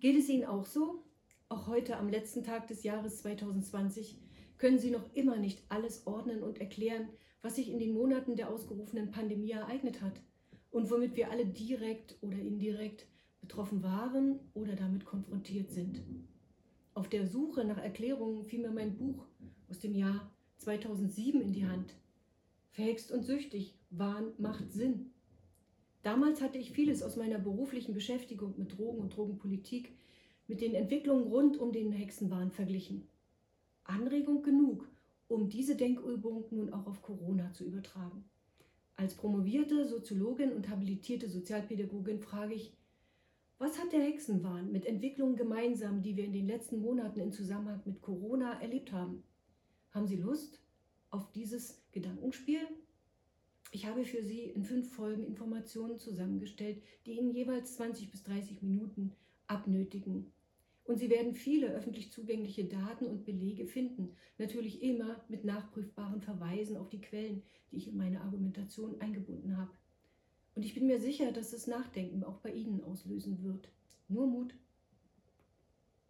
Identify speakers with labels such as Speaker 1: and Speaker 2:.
Speaker 1: Geht es Ihnen auch so? Auch heute, am letzten Tag des Jahres 2020, können Sie noch immer nicht alles ordnen und erklären, was sich in den Monaten der ausgerufenen Pandemie ereignet hat und womit wir alle direkt oder indirekt betroffen waren oder damit konfrontiert sind. Auf der Suche nach Erklärungen fiel mir mein Buch aus dem Jahr 2007 in die Hand. Verhext und süchtig, Wahn macht Sinn. Damals hatte ich vieles aus meiner beruflichen Beschäftigung mit Drogen und Drogenpolitik mit den Entwicklungen rund um den Hexenwahn verglichen. Anregung genug, um diese Denkübung nun auch auf Corona zu übertragen. Als promovierte Soziologin und habilitierte Sozialpädagogin frage ich, was hat der Hexenwahn mit Entwicklungen gemeinsam, die wir in den letzten Monaten in Zusammenhang mit Corona erlebt haben? Haben Sie Lust auf dieses Gedankenspiel? Ich habe für Sie in fünf Folgen Informationen zusammengestellt, die Ihnen jeweils 20 bis 30 Minuten abnötigen. Und Sie werden viele öffentlich zugängliche Daten und Belege finden, natürlich immer mit nachprüfbaren Verweisen auf die Quellen, die ich in meine Argumentation eingebunden habe. Und ich bin mir sicher, dass das Nachdenken auch bei Ihnen auslösen wird. Nur Mut.